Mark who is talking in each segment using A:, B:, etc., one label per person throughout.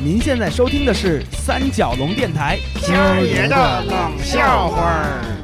A: 您现在收听的是三角龙电台。
B: 今儿爷的冷笑话儿。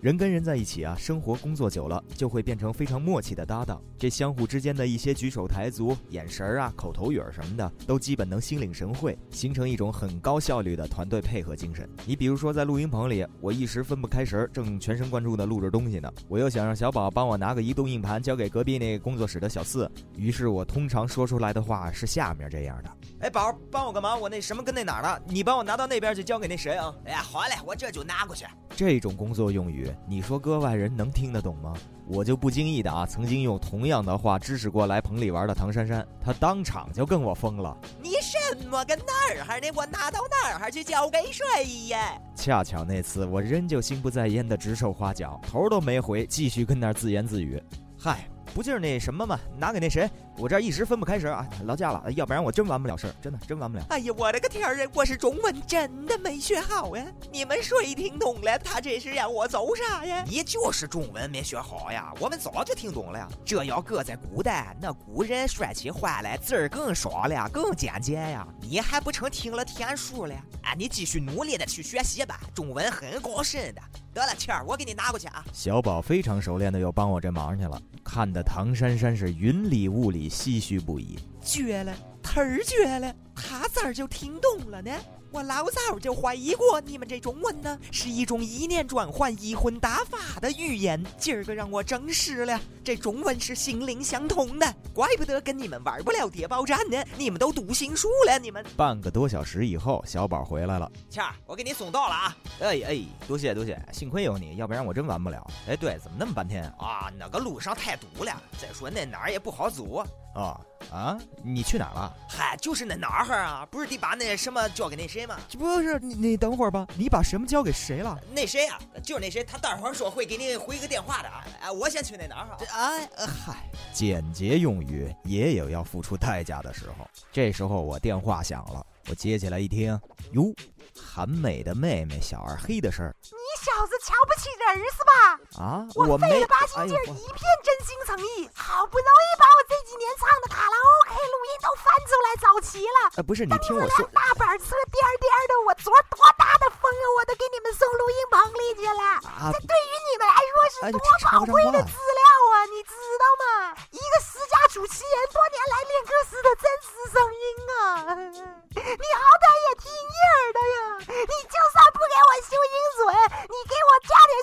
C: 人跟人在一起啊，生活工作久了，就会变成非常默契的搭档。这相互之间的一些举手抬足、眼神啊、口头语儿什么的，都基本能心领神会，形成一种很高效率的团队配合精神。你比如说，在录音棚里，我一时分不开神，正全神贯注地录着东西呢，我又想让小宝帮我拿个移动硬盘交给隔壁那工作室的小四，于是我通常说出来的话是下面这样的：哎，宝，帮我个忙，我那什么跟那哪儿了，你帮我拿到那边去交给那谁啊？
B: 哎呀，好嘞，我这就拿过去。
C: 这种工作用语，你说搁外人能听得懂吗？我就不经意的啊，曾经用同样的话指使过来棚里玩的唐珊珊，她当场就跟我疯了。
B: 你什么个哪儿哈的？我拿到哪儿哈去交给谁呀？
C: 恰巧那次我仍旧心不在焉的指手画脚，头都没回，继续跟那儿自言自语。嗨。不就是那什么吗？拿给那谁？我这一时分不开神啊，劳驾了，要不然我真完不了事儿，真的真完不了。
B: 哎呀，我的个天儿啊！我是中文真的没学好呀！你们谁听懂了？他这是让我走啥呀？你就是中文没学好呀！我们早就听懂了呀。这要搁在古代，那古人说起话来字儿更少了，更简洁呀。你还不成听了天书了？啊，你继续努力的去学习吧，中文很高深的。得了，倩儿，我给你拿过去啊。
C: 小宝非常熟练的又帮我这忙去了，看得唐珊珊是云里雾里，唏嘘不已。
B: 绝了，忒儿绝了，他咋就听懂了呢？我老早就怀疑过你们这中文呢，是一种意念转换、移魂打法的语言。今儿个让我证实了，这中文是心灵相通的，怪不得跟你们玩不了谍报战呢。你们都读心术了，你们。
C: 半个多小时以后，小宝回来了。
B: 倩儿，我给你送到了啊！
C: 哎哎，多谢多谢，幸亏有你，要不然我真玩不了。哎，对，怎么那么半天
B: 啊？那个路上太堵了，再说那哪儿也不好走。
C: 啊啊啊！你去哪了？
B: 嗨，就是那哪儿啊？不是得把那什么交给那谁吗？
A: 不是你，你等会儿吧。你把什么交给谁了？
B: 那谁啊？就是那谁，他待会儿说会给你回个电话的。哎，我先去那哪儿哈。
A: 哎，嗨，
C: 简洁用语也有要付出代价的时候。这时候我电话响了，我接起来一听，哟，韩美的妹妹小二黑的事儿。
D: 你小子瞧不起人是吧？
C: 啊，
D: 我费了八心劲，一片真心诚意，好不容易把我这几年唱的卡拉 OK 录音都翻出来找齐了。
C: 呃，不是，你听我说，
D: 大板车颠颠的，我昨多大的风啊，我都给你们送录音棚里去了。
C: 啊，
D: 这对于你们来说是多宝贵的资料啊，你知道吗？一个十佳主持人多年来练歌时的真实声音啊，你好歹也听音儿的呀。你就算不给我修音准，你给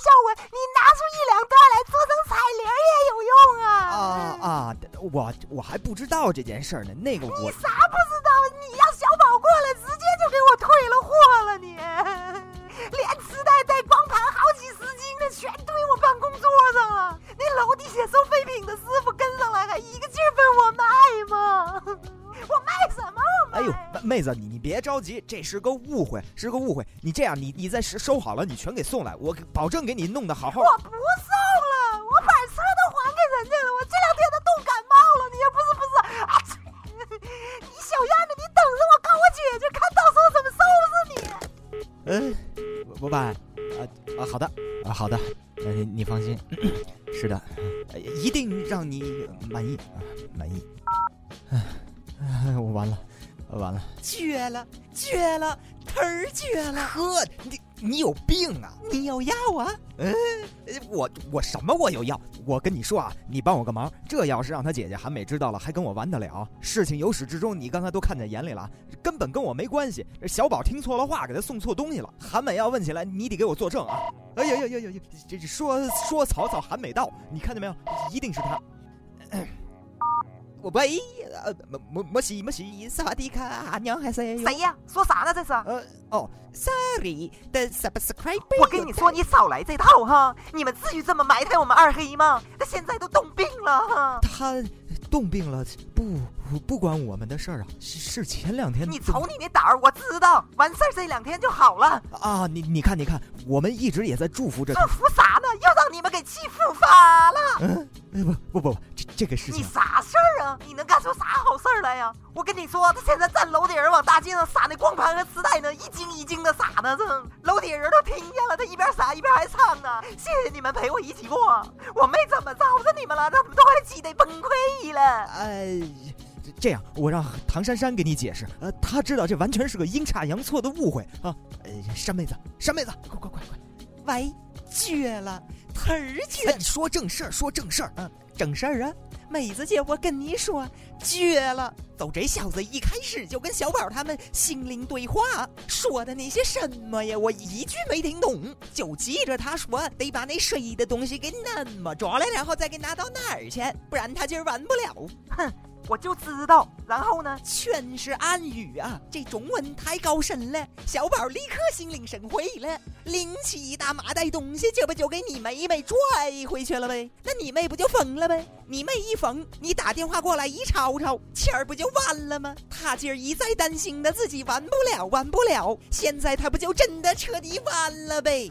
D: 效果，你拿出一两段来做成彩铃也有用啊！
C: 啊啊！我我还不知道这件事呢，那个我
D: 你啥不知
C: 妹子，你你别着急，这是个误会，是个误会。你这样，你你再收收好了，你全给送来，我保证给你弄得好好。
D: 我不送了，我把车都还给人家了。我这两天都冻感冒了，你也不是不是啊？你小样的，你等着我告我姐姐，看到时候怎么收拾你。
C: 嗯，不办啊啊，好的啊，好的，呃，你放心，是的，一定让你满意啊，满意。唉，我完了，完了，
B: 绝了，绝了，忒儿绝了！
C: 呵，你你有病啊！
B: 你有药啊？
C: 嗯，我我什么我有药？我跟你说啊，你帮我个忙，这要是让他姐姐韩美知道了，还跟我玩得了？事情由始至终，你刚才都看在眼里了，根本跟我没关系。小宝听错了话，给他送错东西了。韩美要问起来，你得给我作证啊！哎呀呀呀呀呀！这这说说曹操，韩美到，你看见没有？一定是他。
B: 我喂，呃，莫莫莫西莫西，萨瓦迪卡，娘还是
D: 谁呀？说啥呢？这是？
B: 呃，哦，sorry，的 subscribe。
D: 我跟你说，你少来这套哈！你们至于这么埋汰我们二黑吗？他现在都冻病了哈。
C: 他冻病了，不不关我们的事儿啊，是是前两天。
D: 你瞅你那胆儿，我知道，完事儿这两天就好了。
C: 啊，你你看你看，我们一直也在祝福着。
D: 祝福啥呢？又让你们给气复发了。
C: 嗯，哎不不不，这这个事情。
D: 你啥事儿啊？你能干出啥好事儿来呀？我跟你说，他现在站楼顶儿往大街上撒那光盘和磁带呢，一惊一惊的撒呢，这楼底人都听见了。他一边撒一边还唱呢。谢谢你们陪我一起过，我没怎么招着你们了，他们都快气得崩溃了。
C: 哎，
E: 这样，我让唐珊珊给你解释。呃，他知道这完全是个阴差阳错的误会啊。呃，珊妹子，珊妹子，快快快快！
C: 喂，绝了，忒儿绝！
E: 说正事儿，说正事儿。
C: 嗯，正事儿啊，妹子姐，我跟你说，绝了！就这小子一开始就跟小宝他们心灵对话，说的那些什么呀，我一句没听懂，就记着他说得把那水的东西给那么抓来，然后再给拿到哪儿去，不然他今儿完不了。
D: 哼。我就知道，然后呢，
C: 全是暗语啊！这中文太高深了，小宝立刻心领神会了，拎起一大麻袋东西，这不就给你妹妹拽回去了呗？那你妹不就疯了呗？你妹一疯，你打电话过来一吵吵，钱儿不就完了吗？他今儿一再担心的自己完不了，完不了，现在他不就真的彻底完了呗？